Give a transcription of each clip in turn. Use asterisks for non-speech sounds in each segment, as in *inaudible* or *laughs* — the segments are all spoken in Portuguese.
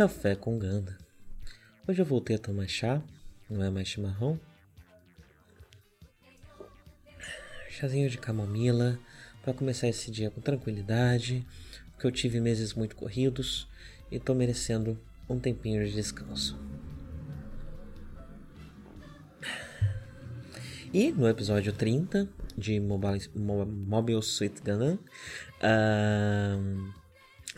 Café com Ganda. Hoje eu voltei a tomar chá, não é mais chimarrão. Chazinho de camomila para começar esse dia com tranquilidade, porque eu tive meses muito corridos e estou merecendo um tempinho de descanso. E no episódio 30 de Mobile, Mobile Suit Gundam uh,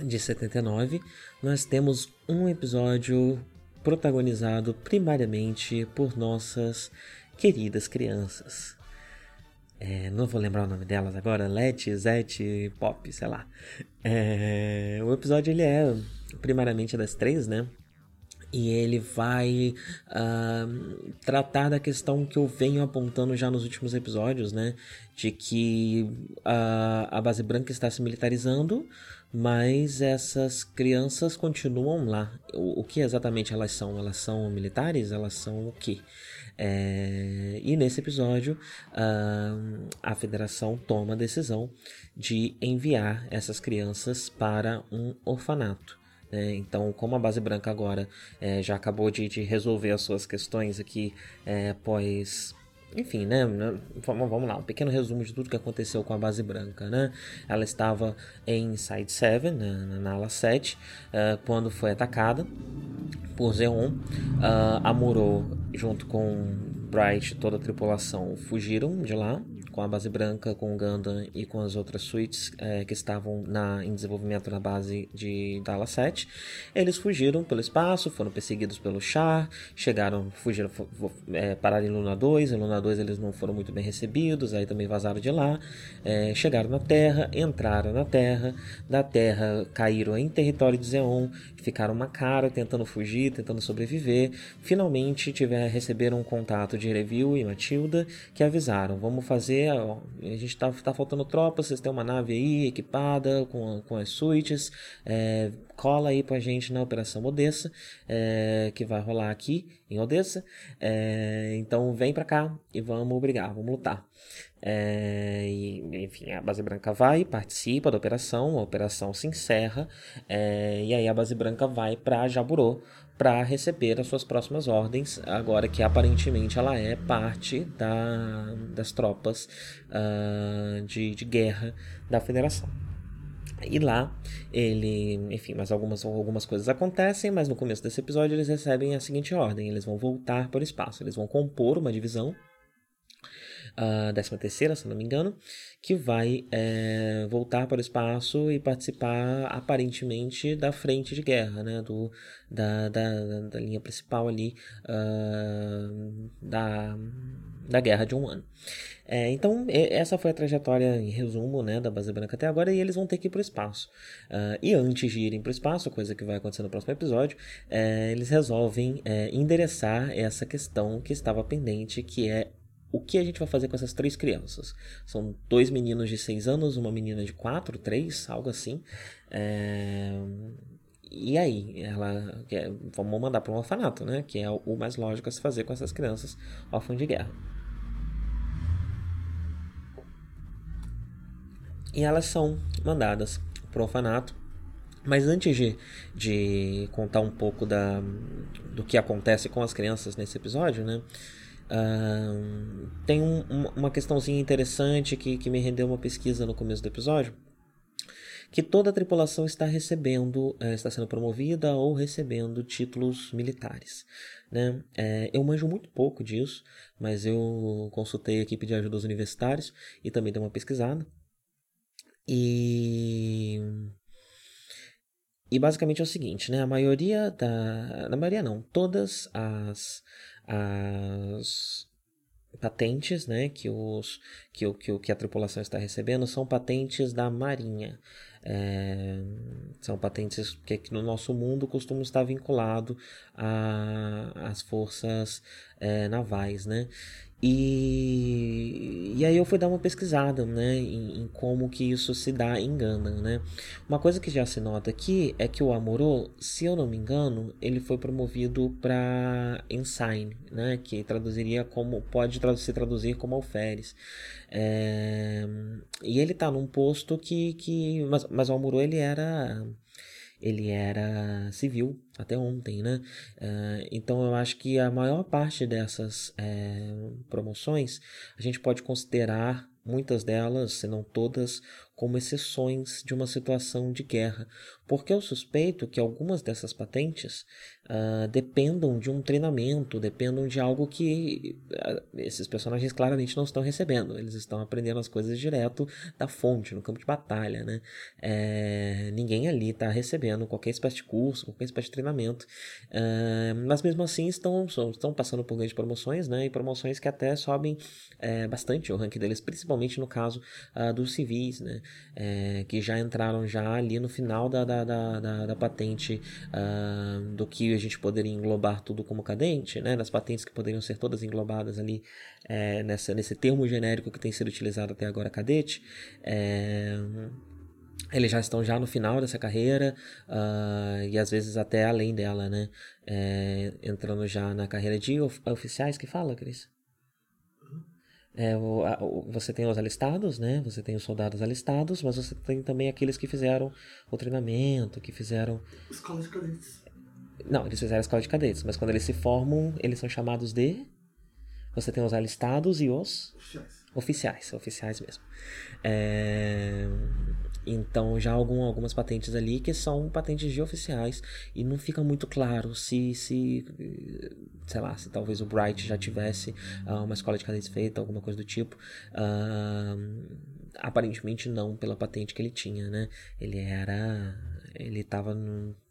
de 79, nós temos um episódio protagonizado primariamente por nossas queridas crianças. É, não vou lembrar o nome delas agora, Let, Zet, Pop, sei lá. É, o episódio ele é primariamente das três, né? e ele vai uh, tratar da questão que eu venho apontando já nos últimos episódios, né? De que uh, a base branca está se militarizando, mas essas crianças continuam lá. O, o que exatamente elas são? Elas são militares? Elas são o quê? É, e nesse episódio, uh, a federação toma a decisão de enviar essas crianças para um orfanato. É, então, como a base branca agora é, já acabou de, de, resolver as suas questões aqui é, pós enfim, né? Vamos, vamos lá, um pequeno resumo de tudo que aconteceu com a base branca, né? Ela estava em Side 7, na, na ala 7, uh, é, quando foi atacada por Zeon. Uh, a Muro, junto com Bright, toda a tripulação, fugiram de lá com a base branca, com o Gundam e com as outras suítes é, que estavam na, em desenvolvimento na base de Dallas 7. Eles fugiram pelo espaço, foram perseguidos pelo Char, chegaram, fugiram, é, pararam em Luna 2, em Luna 2 eles não foram muito bem recebidos, aí também vazaram de lá, é, chegaram na Terra, entraram na Terra, da Terra caíram em território de Zeon, ficaram uma cara tentando fugir, tentando sobreviver, finalmente tiver, receberam um contato de Review e Matilda que avisaram, vamos fazer ó, a gente tá, tá faltando tropa, vocês têm uma nave aí equipada com, com as suítes, é, cola aí pra gente na Operação Odessa, é, que vai rolar aqui em Odessa, é, então vem pra cá e vamos brigar, vamos lutar. É, e, enfim, a base branca vai, participa da operação, a operação se encerra, é, e aí a base branca vai para Jaburô para receber as suas próximas ordens, agora que aparentemente ela é parte da, das tropas uh, de, de guerra da federação. E lá, ele, enfim, mas algumas, algumas coisas acontecem, mas no começo desse episódio eles recebem a seguinte ordem: eles vão voltar para o espaço, eles vão compor uma divisão a 13 terceira, se não me engano, que vai é, voltar para o espaço e participar aparentemente da frente de guerra, né, do, da, da, da linha principal ali uh, da, da guerra de um ano. É, então, essa foi a trajetória em resumo né, da base branca até agora, e eles vão ter que ir para o espaço. Uh, e antes de irem para o espaço, coisa que vai acontecer no próximo episódio, é, eles resolvem é, endereçar essa questão que estava pendente, que é o que a gente vai fazer com essas três crianças? São dois meninos de seis anos, uma menina de quatro, três, algo assim. É... E aí, ela é, vamos mandar para um orfanato, né? Que é o mais lógico a se fazer com essas crianças órfãs de guerra. E elas são mandadas para o orfanato. Mas antes de, de contar um pouco da, do que acontece com as crianças nesse episódio, né? Uh, tem um, uma questãozinha interessante que, que me rendeu uma pesquisa no começo do episódio, que toda a tripulação está recebendo, é, está sendo promovida ou recebendo títulos militares. Né? É, eu manjo muito pouco disso, mas eu consultei a equipe de ajuda aos universitários e também dei uma pesquisada. E e basicamente é o seguinte, né? A maioria da. Na maioria não, todas as. As patentes né, que, os, que, o, que, que a tripulação está recebendo são patentes da Marinha. É, são patentes que, que, no nosso mundo costumam estar vinculados às forças é, navais. Né? E, e aí eu fui dar uma pesquisada, né, em, em, como que isso se dá em Gana, né. Uma coisa que já se nota aqui é que o Amorô, se eu não me engano, ele foi promovido para Ensign, né, que traduziria como, pode se traduzir como alferes. É, e ele tá num posto que, que mas, mas o Amorô ele era ele era civil até ontem, né? Uh, então eu acho que a maior parte dessas é, promoções a gente pode considerar muitas delas, se não todas, como exceções de uma situação de guerra, porque eu suspeito que algumas dessas patentes uh, dependam de um treinamento, dependam de algo que uh, esses personagens claramente não estão recebendo, eles estão aprendendo as coisas direto da fonte, no campo de batalha, né? É, ninguém ali está recebendo qualquer espécie de curso, qualquer espécie de treinamento, uh, mas mesmo assim estão, estão passando por grandes promoções, né? E promoções que até sobem é, bastante o ranking deles, principalmente no caso dos civis, né? É, que já entraram já ali no final da, da, da, da, da patente uh, do que a gente poderia englobar tudo como cadente, né, das patentes que poderiam ser todas englobadas ali é, nessa, nesse termo genérico que tem sido utilizado até agora, cadete. É, eles já estão já no final dessa carreira uh, e às vezes até além dela, né? É, entrando já na carreira de of oficiais que fala, Cris? É, o, a, o, você tem os alistados, né? Você tem os soldados alistados, mas você tem também aqueles que fizeram o treinamento, que fizeram. Escola de cadetes. Não, eles fizeram a escola de cadetes, mas quando eles se formam, eles são chamados de. Você tem os alistados e os. Oficiais. Oficiais, oficiais mesmo. É... Então já algum, algumas patentes ali que são patentes de oficiais e não fica muito claro se, se sei lá, se talvez o Bright já tivesse uh, uma escola de cadetes feita, alguma coisa do tipo. Uh, aparentemente não pela patente que ele tinha, né? Ele era, ele estava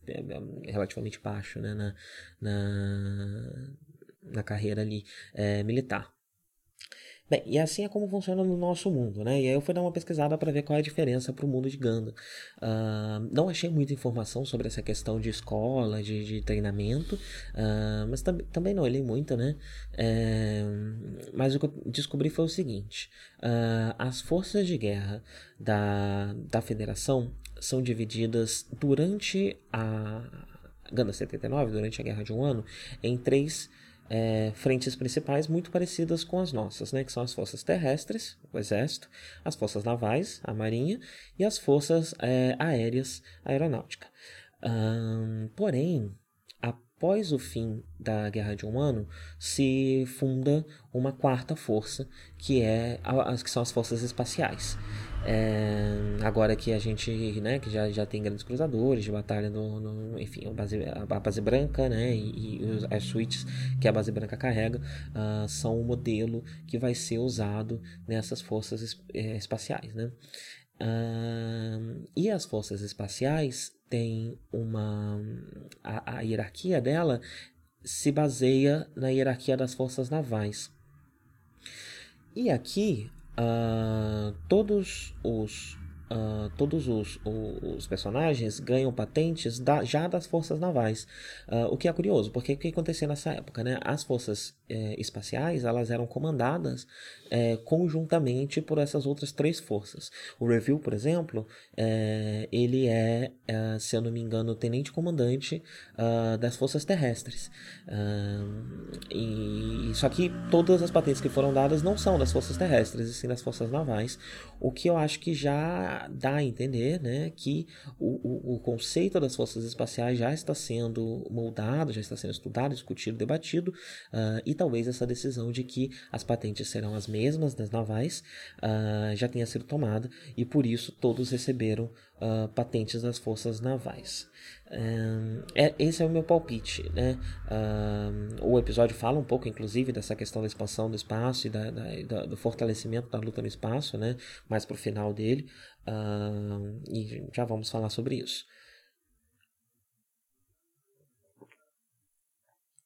é, relativamente baixo, né, na, na, na carreira ali é, militar. Bem, e assim é como funciona no nosso mundo, né? E aí eu fui dar uma pesquisada para ver qual é a diferença para o mundo de Ganda. Uh, não achei muita informação sobre essa questão de escola, de, de treinamento, uh, mas tam também não olhei muita, né? É, mas o que eu descobri foi o seguinte: uh, as forças de guerra da, da federação são divididas durante a Ganda 79, durante a Guerra de um Ano, em três é, frentes principais muito parecidas com as nossas, né, que são as forças terrestres, o exército, as forças navais, a marinha, e as forças é, aéreas, a aeronáutica. porém, após o fim da Guerra de um Ano, se funda uma quarta força, que, é as, que são as forças espaciais. É, agora que a gente, né, que já, já tem grandes cruzadores de batalha no, no enfim, a base, a base branca, né, e, e os, as suítes que a base branca carrega uh, são o modelo que vai ser usado nessas forças es, é, espaciais, né. Uh, e as forças espaciais têm uma a, a hierarquia dela se baseia na hierarquia das forças navais. E aqui uh, todos os uh, todos os, os, personagens ganham patentes da, já das forças navais. Uh, o que é curioso, porque o que acontecia nessa época? Né? As forças é, espaciais elas eram comandadas é, conjuntamente por essas outras três forças. O Review, por exemplo, é, ele é, é, se eu não me engano, tenente-comandante uh, das forças terrestres. e, só que todas as patentes que foram dadas não são das forças terrestres, e sim das forças navais, o que eu acho que já dá a entender né, que o, o, o, conceito das forças espaciais já está sendo moldado, já está sendo estudado, discutido, debatido, uh, e talvez essa decisão de que as patentes serão as mesmas das navais uh, já tenha sido tomada, e por isso todos receberam uh, patentes das forças navais. é, esse é o meu palpite. Né? o episódio fala um pouco, inclusive, dessa questão da expansão do espaço e da, da, da, do fortalecimento da luta no espaço, né? mais para o final dele. e já vamos falar sobre isso.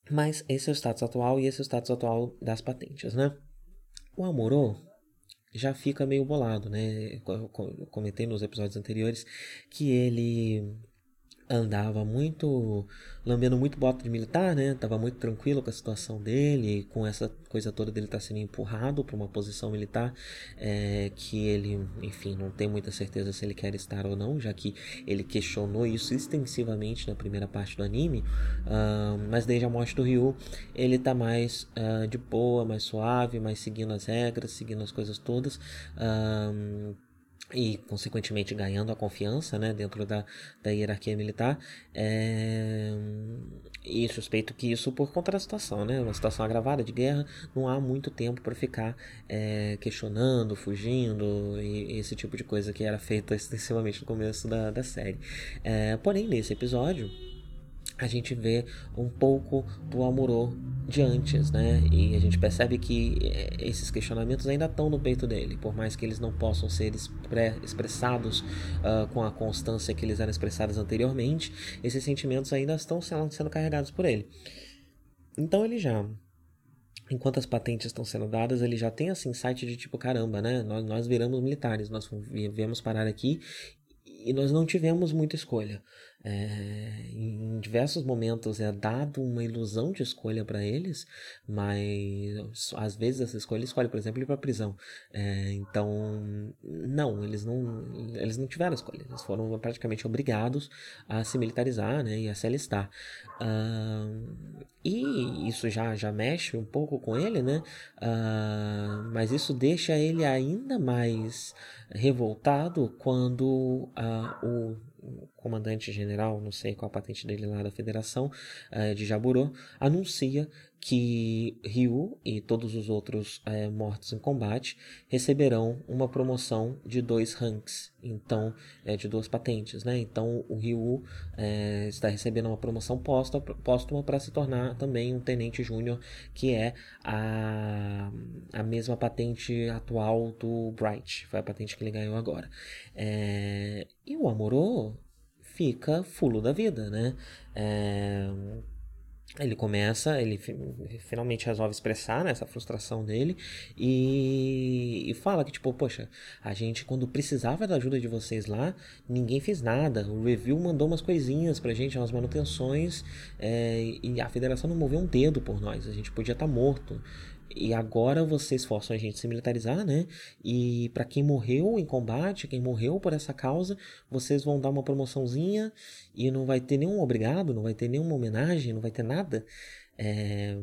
Mas esse é o status atual e esse é o status atual das patentes, né? O Amorô já fica meio bolado, né? Eu comentei nos episódios anteriores que ele andava muito lambendo muito bota de militar, né? Tava muito tranquilo com a situação dele, com essa coisa toda dele estar tá sendo empurrado para uma posição militar é, que ele, enfim, não tem muita certeza se ele quer estar ou não, já que ele questionou isso extensivamente na primeira parte do anime. Uh, mas desde a morte do Ryu, ele tá mais uh, de boa, mais suave, mais seguindo as regras, seguindo as coisas todas. Uh, e consequentemente ganhando a confiança né, dentro da, da hierarquia militar é... e suspeito que isso por conta da situação né uma situação agravada de guerra não há muito tempo para ficar é, questionando fugindo e esse tipo de coisa que era feita *laughs* extensivamente no começo da, da série. É, porém nesse episódio a gente vê um pouco do Amorô de antes, né? E a gente percebe que eh, esses questionamentos ainda estão no peito dele, por mais que eles não possam ser expressados uh, com a constância que eles eram expressados anteriormente, esses sentimentos ainda estão sendo, carregados por ele. Então ele já enquanto as patentes estão sendo dadas, ele já tem esse insight de tipo, caramba, né? Nós, nós viramos militares, nós viemos parar aqui e nós não tivemos muita escolha. É, em diversos momentos é dado uma ilusão de escolha para eles, mas às vezes essa escolha escolhe, por exemplo, ir para a prisão. É, então, não, eles não, eles não tiveram escolha, eles foram praticamente obrigados a se militarizar né, e a se alistar. Uh, e isso já, já mexe um pouco com ele, né? Uh, mas isso deixa ele ainda mais revoltado quando uh, o comandante-general, não sei qual a patente dele lá da federação, uh, de Jaburo, anuncia que Ryu e todos os outros é, mortos em combate receberão uma promoção de dois ranks, então é, de duas patentes, né? Então o Ryu é, está recebendo uma promoção póstuma para se tornar também um tenente júnior, que é a, a mesma patente atual do Bright, foi a patente que ele ganhou agora. É, e o Amorô fica fulo da vida, né? É, ele começa, ele finalmente resolve expressar né, essa frustração dele e, e, fala que, tipo, poxa, a gente quando precisava da ajuda de vocês lá, ninguém fez nada. O review mandou umas coisinhas pra gente, umas manutenções, é, e a federação não moveu um dedo por nós, a gente podia estar tá morto. E agora vocês forçam a gente a se militarizar, né? E para quem morreu em combate, quem morreu por essa causa, vocês vão dar uma promoçãozinha e não vai ter nenhum obrigado, não vai ter nenhuma homenagem, não vai ter nada. É...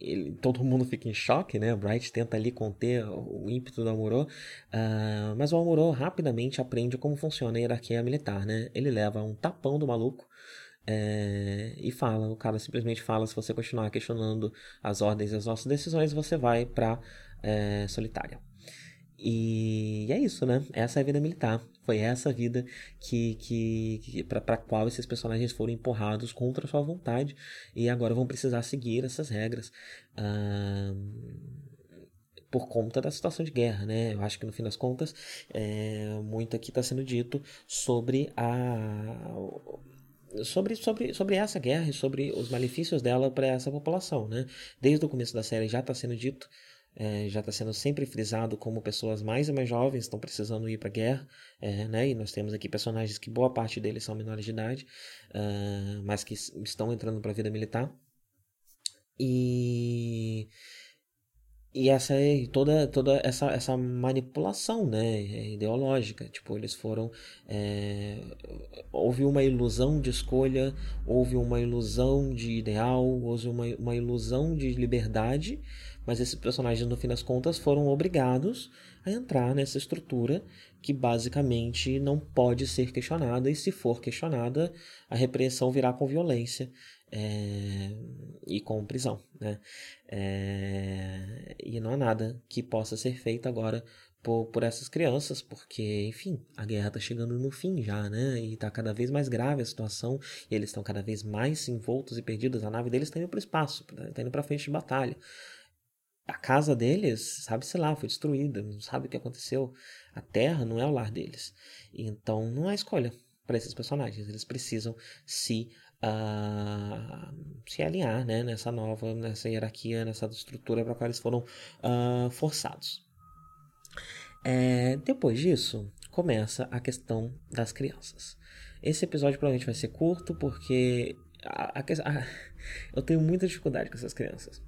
Ele, todo mundo fica em choque, né? O Bright tenta ali conter o ímpeto do Amorô, uh, mas o Amorô rapidamente aprende como funciona a hierarquia militar, né? Ele leva um tapão do maluco é, e fala, o cara simplesmente fala, se você continuar questionando as ordens e as nossas decisões, você vai pra é, solitária. E é isso, né? Essa é a vida militar. Foi essa vida que, que, que para qual esses personagens foram empurrados contra sua vontade e agora vão precisar seguir essas regras. por conta da situação de guerra, né? Eu acho que no fim das contas, é, muito aqui está sendo dito sobre a sobre, sobre, sobre essa guerra e sobre os malefícios dela para essa população, né? Desde o começo da série já está sendo dito, é, já está sendo sempre frisado como pessoas mais e mais jovens estão precisando ir para a guerra, é, né? E nós temos aqui personagens que boa parte deles são menores de idade, uh, mas que estão entrando para a vida militar. E e essa é toda, toda essa, essa manipulação né, ideológica. Tipo, eles foram. É, houve uma ilusão de escolha, houve uma ilusão de ideal, houve uma, uma ilusão de liberdade, mas esses personagens, no fim das contas, foram obrigados a entrar nessa estrutura que basicamente não pode ser questionada, e se for questionada, a repressão virá com violência é, e com prisão. Né? É, e não há nada que possa ser feito agora por, por essas crianças, porque, enfim, a guerra está chegando no fim já, né? E está cada vez mais grave a situação, e eles estão cada vez mais envoltos e perdidos. A nave deles está indo para o espaço, está indo para frente de batalha. A casa deles, sabe, sei lá, foi destruída, não sabe o que aconteceu. A Terra não é o lar deles. Então não há escolha para esses personagens. Eles precisam se uh, se alinhar né, nessa nova, nessa hierarquia, nessa estrutura para qual eles foram uh, forçados. É, depois disso, começa a questão das crianças. Esse episódio provavelmente vai ser curto porque a, a, a, *laughs* eu tenho muita dificuldade com essas crianças.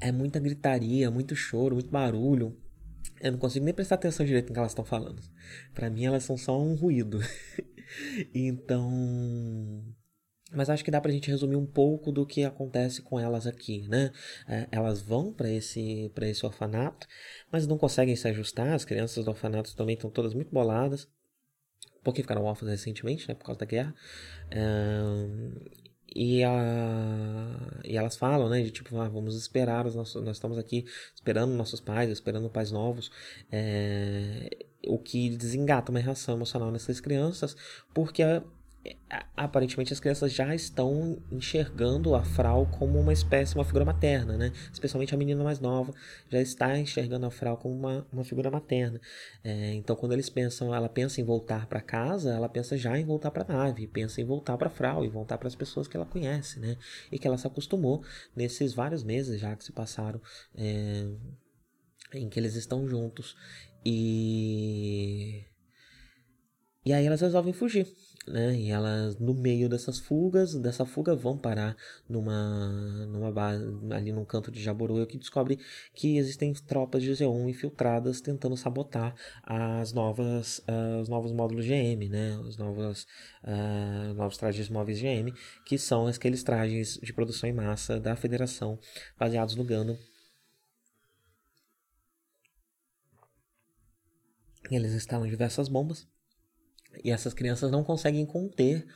É muita gritaria, muito choro, muito barulho. Eu não consigo nem prestar atenção direito no que elas estão falando. Para mim, elas são só um ruído. *laughs* então, mas acho que dá pra gente resumir um pouco do que acontece com elas aqui, né? É, elas vão para esse, pra esse orfanato, mas não conseguem se ajustar. As crianças do orfanato também estão todas muito boladas, porque ficaram órfãs recentemente, né? Por causa da guerra. É, e, a, e elas falam, né? De tipo, ah, vamos esperar, os nossos, nós estamos aqui esperando nossos pais, esperando pais novos. É, o que desengata uma reação emocional nessas crianças, porque aparentemente as crianças já estão enxergando a Frau como uma espécie, uma figura materna, né? Especialmente a menina mais nova já está enxergando a Frau como uma, uma figura materna. É, então, quando eles pensam, ela pensa em voltar para casa, ela pensa já em voltar para a nave, pensa em voltar para a Frau e voltar para as pessoas que ela conhece, né? E que ela se acostumou nesses vários meses já que se passaram é, em que eles estão juntos e e aí elas resolvem fugir né? E elas, no meio dessas fugas, dessa fuga, vão parar numa, numa base, ali num canto de Jaboru, que descobre que existem tropas de Z1 infiltradas tentando sabotar as novas, uh, os novos módulos GM, né? Os novos, uh, novos trajes móveis GM, que são aqueles trajes de produção em massa da Federação, baseados no Gundam. Eles instalam diversas bombas e essas crianças não conseguem conter.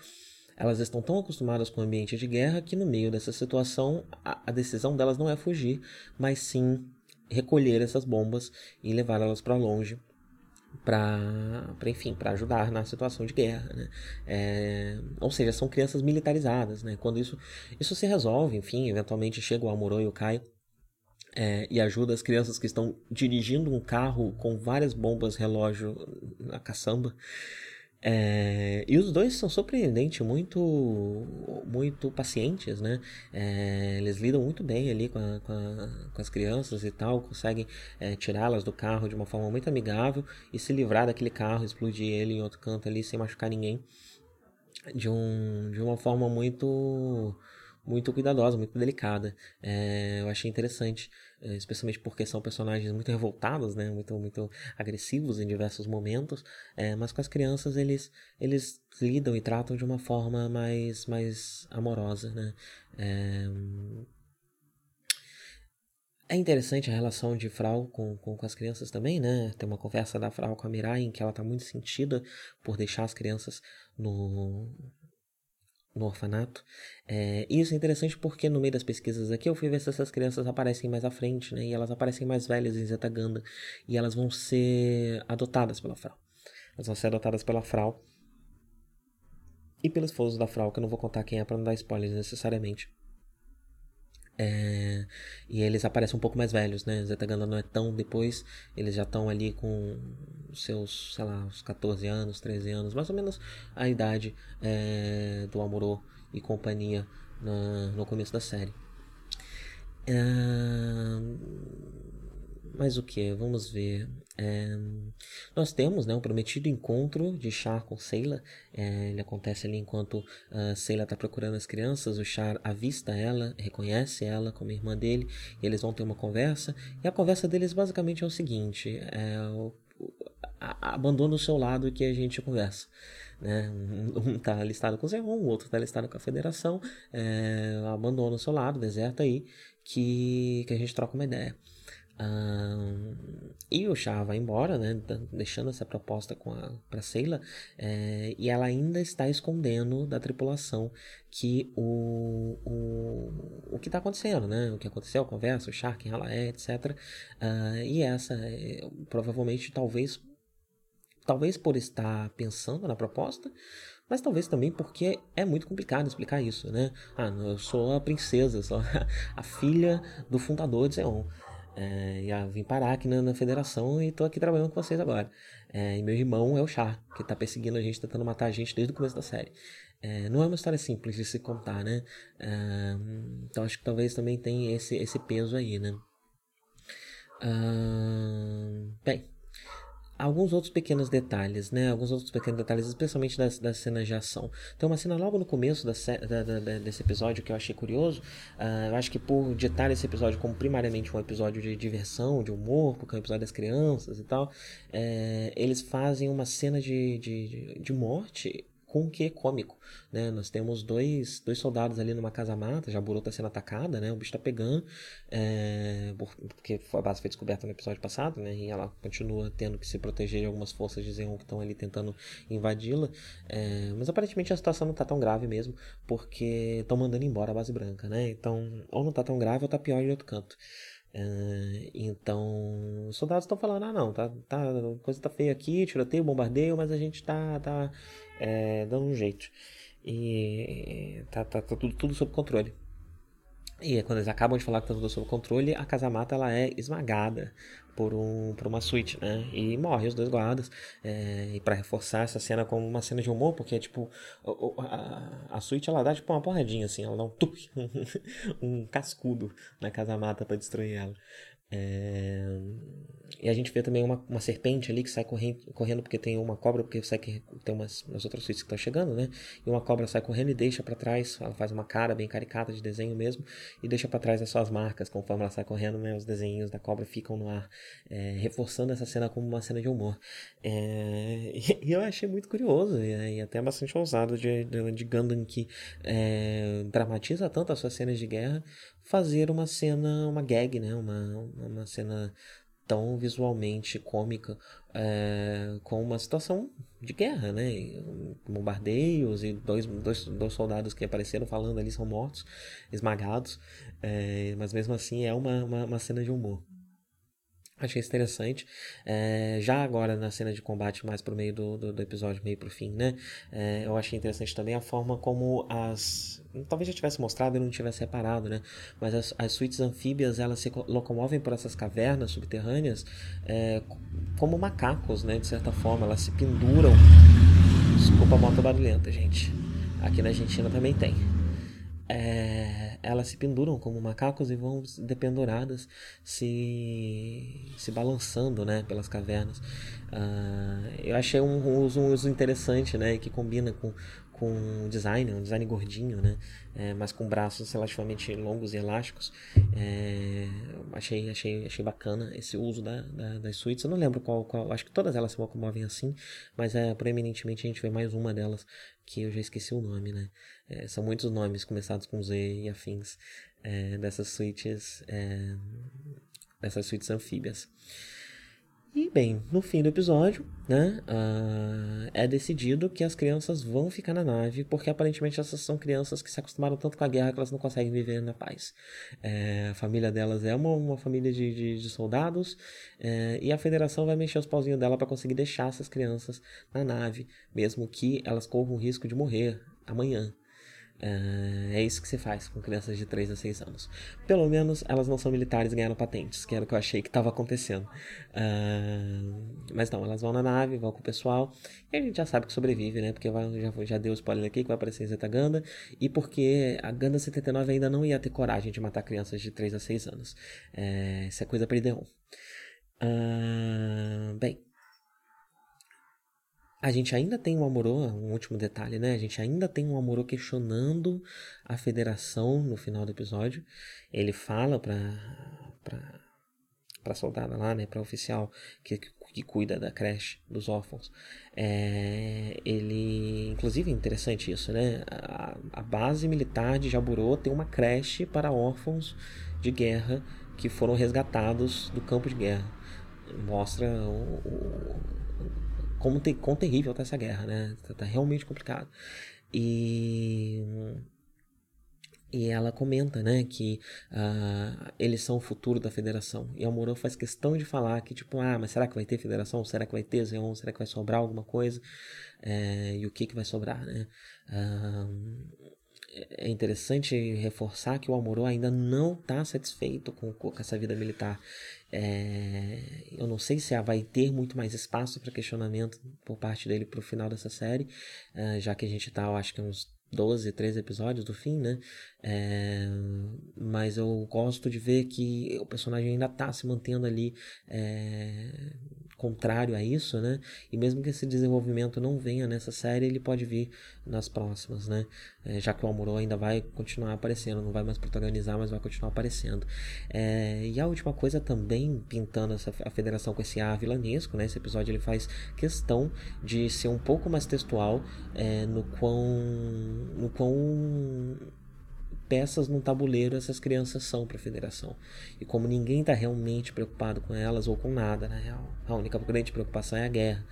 Elas estão tão acostumadas com o ambiente de guerra que, no meio dessa situação, a, decisão delas não é fugir, mas sim recolher essas bombas e levá-las para longe para enfim para ajudar na situação de guerra né? É, ou seja são crianças militarizadas né quando isso isso se resolve enfim eventualmente chega o Amorô e o Caio é, e ajuda as crianças que estão dirigindo um carro com várias bombas relógio na caçamba é, e os dois são surpreendentes, muito, muito pacientes, né? É, eles lidam muito bem ali com, a, com, a, com as crianças e tal, conseguem é, tirá-las do carro de uma forma muito amigável e se livrar daquele carro, explodir ele em outro canto ali sem machucar ninguém, de, um, de uma forma muito muito cuidadosa, muito delicada. É, eu achei interessante, é, especialmente porque são personagens muito revoltados, né? muito, muito agressivos em diversos momentos, é, mas com as crianças eles, eles lidam e tratam de uma forma mais, mais amorosa. Né? É, é interessante a relação de Frau com, com, com, as crianças também, né? Tem uma conversa da Frau com a Mirai em que ela está muito sentida por deixar as crianças no, no orfanato. É, e isso é interessante porque no meio das pesquisas aqui eu fui ver se essas crianças aparecem mais à frente, né? E elas aparecem mais velhas em Zetaganda. E elas vão ser adotadas pela Frau. Elas vão ser adotadas pela Frau. E pelos esposo da Frau, que eu não vou contar quem é para não dar spoilers necessariamente. É, e eles aparecem um pouco mais velhos, né? Zetaganda não é tão depois, eles já estão ali com seus, sei lá, uns 14 anos, 13 anos, mais ou menos a idade é, do Amorô e companhia na, no começo da série. É, mas o que? Vamos ver. É, nós temos né, um prometido encontro de Char com Seila. É, ele acontece ali enquanto uh, Seila está procurando as crianças. O Char avista ela, reconhece ela como irmã dele. E eles vão ter uma conversa. E a conversa deles basicamente é o seguinte: é, o, abandona o seu lado que a gente conversa. Né? Um está listado com o Zerron, o outro está listado com a Federação. É, abandona o seu lado, deserta aí, que, que a gente troca uma ideia. E o Char vai embora, né, deixando essa proposta com a para Seila, é, e ela ainda está escondendo da tripulação que o, o, o que está acontecendo, né, o que aconteceu, a conversa, o Char, quem ela é, etc. Uh, e essa é, provavelmente, talvez, talvez por estar pensando na proposta, mas talvez também porque é muito complicado explicar isso, né? Ah, eu sou a princesa, sou *laughs* a filha do fundador de Zeon. É, e vim parar aqui na, na, federação e tô aqui trabalhando com vocês agora. É, e meu irmão é o Char, que tá perseguindo a gente, tentando matar a gente desde o começo da série. É, não é uma história simples de se contar, né? É, então acho que talvez também tenha esse, esse peso aí, né? bem, alguns outros pequenos detalhes, né? Alguns outros pequenos detalhes, especialmente das, das cenas de ação. Tem uma cena logo no começo da, da, da, desse episódio que eu achei curioso. Uh, eu acho que por ditar esse episódio como primariamente um episódio de diversão, de humor, porque é um episódio das crianças e tal, é, eles fazem uma cena de, de, de morte com que cômico, né? Nós temos dois, dois soldados ali numa casa-mata, Jaburu está sendo atacada, né? O bicho está pegando, é, porque a base foi descoberta no episódio passado, né? E ela continua tendo que se proteger de algumas forças de Zeon que estão ali tentando invadi-la. É, mas aparentemente a situação não está tão grave mesmo, porque estão mandando embora a base branca, né? Então, ou não está tão grave ou está pior em outro canto. Uh, então, os soldados estão falando: ah, não, tá, tá, coisa tá feia aqui, tiroteio, bombardeio, mas a gente tá, tá é, dando um jeito. E tá, tá, tá tudo, tudo sob controle. E quando eles acabam de falar que tá tudo sob controle, a casa mata ela é esmagada por, um, por uma suíte, né? E morre os dois guardas. É, e para reforçar essa cena como uma cena de humor, porque, tipo, a, a suíte ela dá tipo uma porradinha, assim, ela dá um *laughs* um cascudo na casa mata para destruir ela. É... E a gente vê também uma, uma serpente ali que sai correndo, correndo porque tem uma cobra, porque sai que tem umas, umas outras suítes que estão chegando, né? E uma cobra sai correndo e deixa para trás, ela faz uma cara bem caricata de desenho mesmo, e deixa para trás as suas marcas, conforme ela sai correndo, né? Os desenhos da cobra ficam no ar, é, reforçando essa cena como uma cena de humor. É... *laughs* E eu achei muito curioso e, e até bastante ousado de, de, de Gundam que é, dramatiza tanto as suas cenas de guerra, fazer uma cena, uma gag, né? Uma, uma cena tão visualmente cômica é, com uma situação de guerra, né? Bombardeios e dois, dois, dois soldados que apareceram falando ali são mortos, esmagados, é, mas mesmo assim é uma, uma, uma cena de humor. Achei interessante. É, já agora na cena de combate, mais pro meio do, do, do episódio, meio pro fim, né? É, eu achei interessante também a forma como as. Talvez já tivesse mostrado e não tivesse reparado, né? Mas as, as suítes anfíbias elas se locomovem por essas cavernas subterrâneas é, como macacos, né? De certa forma, elas se penduram. Desculpa a moto barulhenta, gente. Aqui na Argentina também tem é, elas se penduram como macacos e vão dependuradas, se, se balançando né, pelas cavernas. Uh, eu achei um uso, um uso interessante né, que combina com, com design, um design gordinho, né? É, mas com braços relativamente longos e elásticos. É, achei, achei, achei bacana esse uso da, da, das suítes. Eu não lembro qual, qual, acho que todas elas se locomovem assim, mas é, preeminentemente a gente vê mais uma delas que eu já esqueci o nome, né? É, são muitos nomes começados com Z e afins é, dessas suítes, é, dessas suítes anfíbias. E bem, no fim do episódio, né, uh, é decidido que as crianças vão ficar na nave, porque aparentemente essas são crianças que se acostumaram tanto com a guerra que elas não conseguem viver na paz. É, a família delas é uma, uma família de, de, de soldados, é, e a federação vai mexer os pauzinhos dela para conseguir deixar essas crianças na nave, mesmo que elas corram o risco de morrer amanhã. Uh, é isso que se faz com crianças de 3 a 6 anos. Pelo menos elas não são militares e ganharam patentes, que era o que eu achei que estava acontecendo. Uh, mas não, elas vão na nave, vão com o pessoal, e a gente já sabe que sobrevive, né? Porque vai, já, já deu spoiler aqui que vai aparecer Zeta Ganda, e porque a Ganda 79 ainda não ia ter coragem de matar crianças de 3 a 6 anos. Uh, isso é coisa para Ideon. bem, a gente ainda tem um Amorô, um último detalhe, né? A gente ainda tem um Amorô questionando a federação no final do episódio. Ele fala pra, pra, pra soldada lá, né? Pra oficial que, que cuida da creche dos órfãos. É, ele, inclusive, é interessante isso, né? A, a base militar de Jaburo tem uma creche para órfãos de guerra que foram resgatados do campo de guerra. Mostra o, o, como, te, quão terrível está essa guerra, né? Tá, tá realmente complicado. E e ela comenta, né, que uh, eles são o futuro da federação. E a Moro faz questão de falar que, tipo, ah, mas será que vai ter federação? Será que vai ter Zeon? Será que vai sobrar alguma coisa? É, e o que, que vai sobrar, né? Uh, é interessante reforçar que o Amorô ainda não está satisfeito com, com, essa vida militar. É, eu não sei se vai ter muito mais espaço para questionamento por parte dele para o final dessa série, uh, já que a gente está, acho que uns 12, 13 episódios do fim, né? É, mas eu gosto de ver que o personagem ainda tá se mantendo ali é, contrário a isso, né? E mesmo que esse desenvolvimento não venha nessa série, ele pode vir nas próximas, né? É, já que o Amuro ainda vai continuar aparecendo, não vai mais protagonizar, mas vai continuar aparecendo. É, e a última coisa também, pintando essa, a federação com esse ar vilanesco, né? Esse episódio ele faz questão de ser um pouco mais textual é, no quão... no quão peças no tabuleiro essas crianças são para a federação. E como ninguém está realmente preocupado com elas ou com nada, na real, a única grande preocupação é a guerra.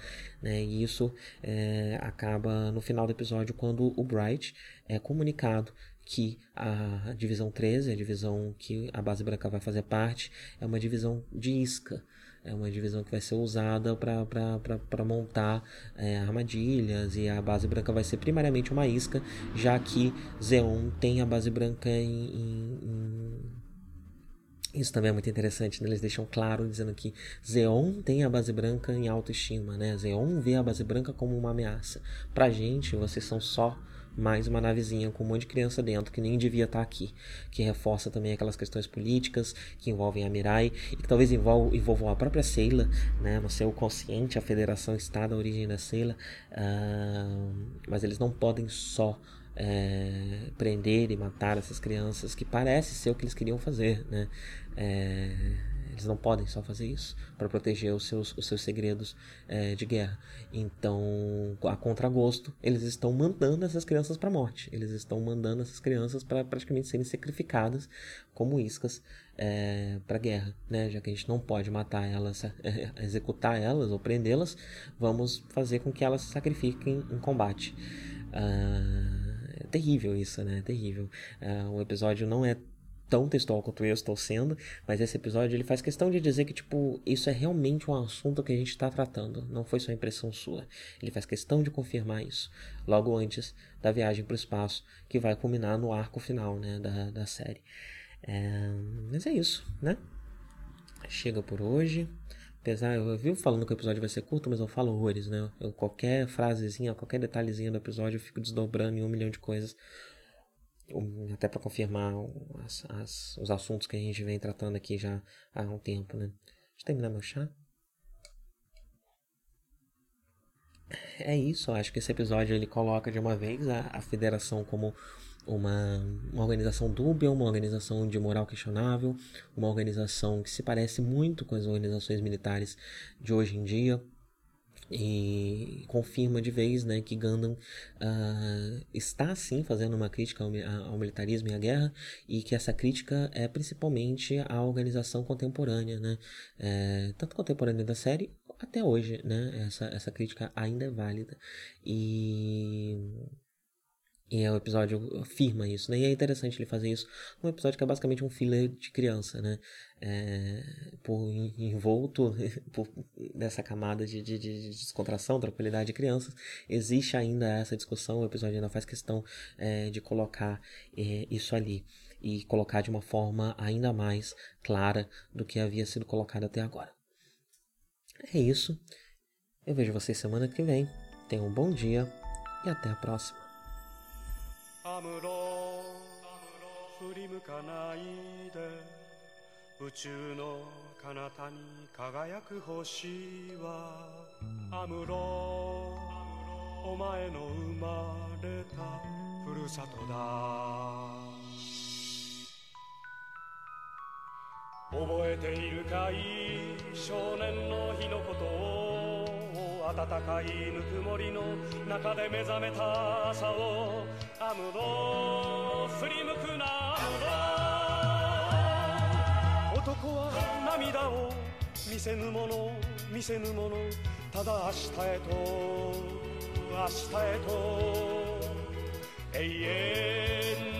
Né? E isso é, acaba no final do episódio quando o Bright é comunicado que a divisão 13, a divisão que a base branca vai fazer parte, é uma divisão de isca. É uma divisão que vai ser usada para montar é, armadilhas e a base branca vai ser primariamente uma isca, já que Zeon tem a base branca em, em, em... Isso também é muito interessante, né? eles deixam claro dizendo que Zeon tem a base branca em autoestima, né? Zeon vê a base branca como uma ameaça. Pra gente, vocês são só mais uma navezinha com um monte de criança dentro que nem devia estar aqui, que reforça também aquelas questões políticas que envolvem a Mirai e que talvez envolvam a própria Seila, né? no seu consciente a federação está da origem da Seila, uh, mas eles não podem só é, prender e matar essas crianças, que parece ser o que eles queriam fazer, né? É, eles não podem só fazer isso para proteger os seus, os seus segredos é, de guerra. Então, a contragosto, eles estão mandando essas crianças para a morte. Eles estão mandando essas crianças para praticamente serem sacrificadas como iscas é, para a guerra, né? Já que a gente não pode matar elas, é, *laughs* executar elas ou prendê-las, vamos fazer com que elas se sacrifiquem em combate. Ah, é terrível isso, né? É terrível. Ah, o episódio não é tão textual quanto eu estou sendo, mas esse episódio ele faz questão de dizer que tipo isso é realmente um assunto que a gente está tratando, não foi só impressão sua. Ele faz questão de confirmar isso logo antes da viagem para o espaço, que vai culminar no arco final, né, da, da série. É, mas é isso, né? Chega por hoje. Apesar, eu vivo falando que o episódio vai ser curto, mas eu falo horrores, né? Eu, qualquer frasezinha, qualquer detalhezinho do episódio, eu fico desdobrando em um milhão de coisas até para confirmar as, as, os assuntos que a gente vem tratando aqui já há um tempo, né? Deixa eu terminar meu chá. É isso, acho que esse episódio ele coloca de uma vez a, a federação como uma, uma organização dúbia, uma organização de moral questionável, uma organização que se parece muito com as organizações militares de hoje em dia, e confirma de vez né, que Gundam uh, está sim fazendo uma crítica ao, ao, militarismo e à guerra e que essa crítica é principalmente à organização contemporânea, né, é, tanto contemporânea da série até hoje, né, essa, essa crítica ainda é válida. E e é o episódio afirma isso, né? E é interessante ele fazer isso num episódio que é basicamente um filler de criança, né? É, por envolto *laughs* por, dessa camada de, de, de, descontração, tranquilidade de crianças, existe ainda essa discussão. O episódio ainda faz questão é, de colocar é, isso ali e colocar de uma forma ainda mais clara do que havia sido colocado até agora. É isso. Eu vejo vocês semana que vem. Tenham um bom dia e até a próxima. アムロ振り向かないで宇宙の彼方に輝く星はアムロお前の生まれたふるさとだ。覚えているかい？少年の日のことを暖かいぬくもりの中で目覚めた朝をアムロ振り向くなアムロ男は涙を見せぬもの見せぬものただ明日へと明日へと永遠